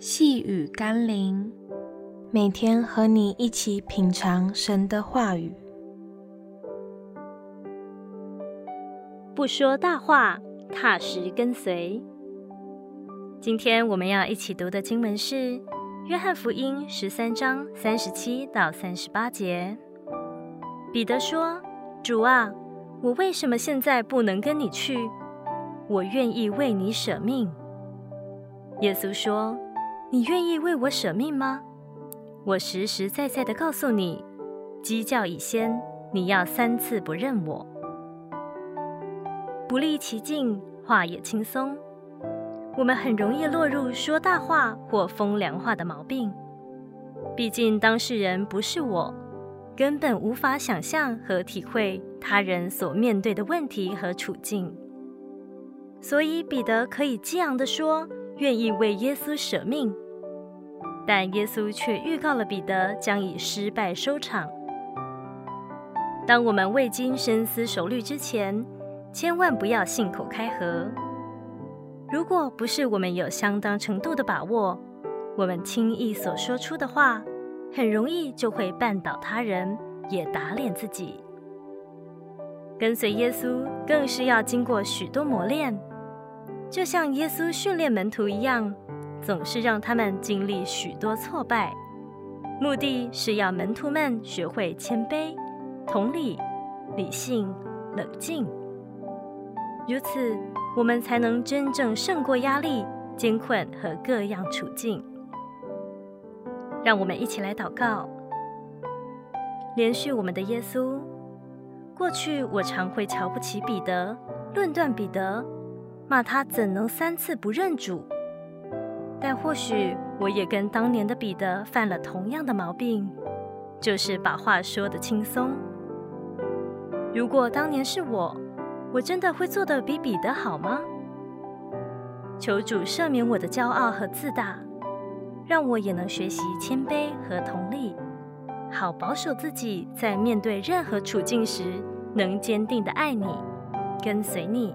细雨甘霖，每天和你一起品尝神的话语，不说大话，踏实跟随。今天我们要一起读的经文是《约翰福音》十三章三十七到三十八节。彼得说：“主啊，我为什么现在不能跟你去？我愿意为你舍命。”耶稣说：“你愿意为我舍命吗？我实实在在的告诉你，鸡叫已先，你要三次不认我。”不立其境，话也轻松。我们很容易落入说大话或风凉话的毛病。毕竟当事人不是我，根本无法想象和体会他人所面对的问题和处境。所以彼得可以激昂地说。愿意为耶稣舍命，但耶稣却预告了彼得将以失败收场。当我们未经深思熟虑之前，千万不要信口开河。如果不是我们有相当程度的把握，我们轻易所说出的话，很容易就会绊倒他人，也打脸自己。跟随耶稣，更是要经过许多磨练。就像耶稣训练门徒一样，总是让他们经历许多挫败，目的是要门徒们学会谦卑、同理、理性、冷静。如此，我们才能真正胜过压力、艰困和各样处境。让我们一起来祷告，连续我们的耶稣。过去我常会瞧不起彼得，论断彼得。骂他怎能三次不认主？但或许我也跟当年的彼得犯了同样的毛病，就是把话说得轻松。如果当年是我，我真的会做得比彼得好吗？求主赦免我的骄傲和自大，让我也能学习谦卑和同理，好保守自己，在面对任何处境时，能坚定地爱你，跟随你。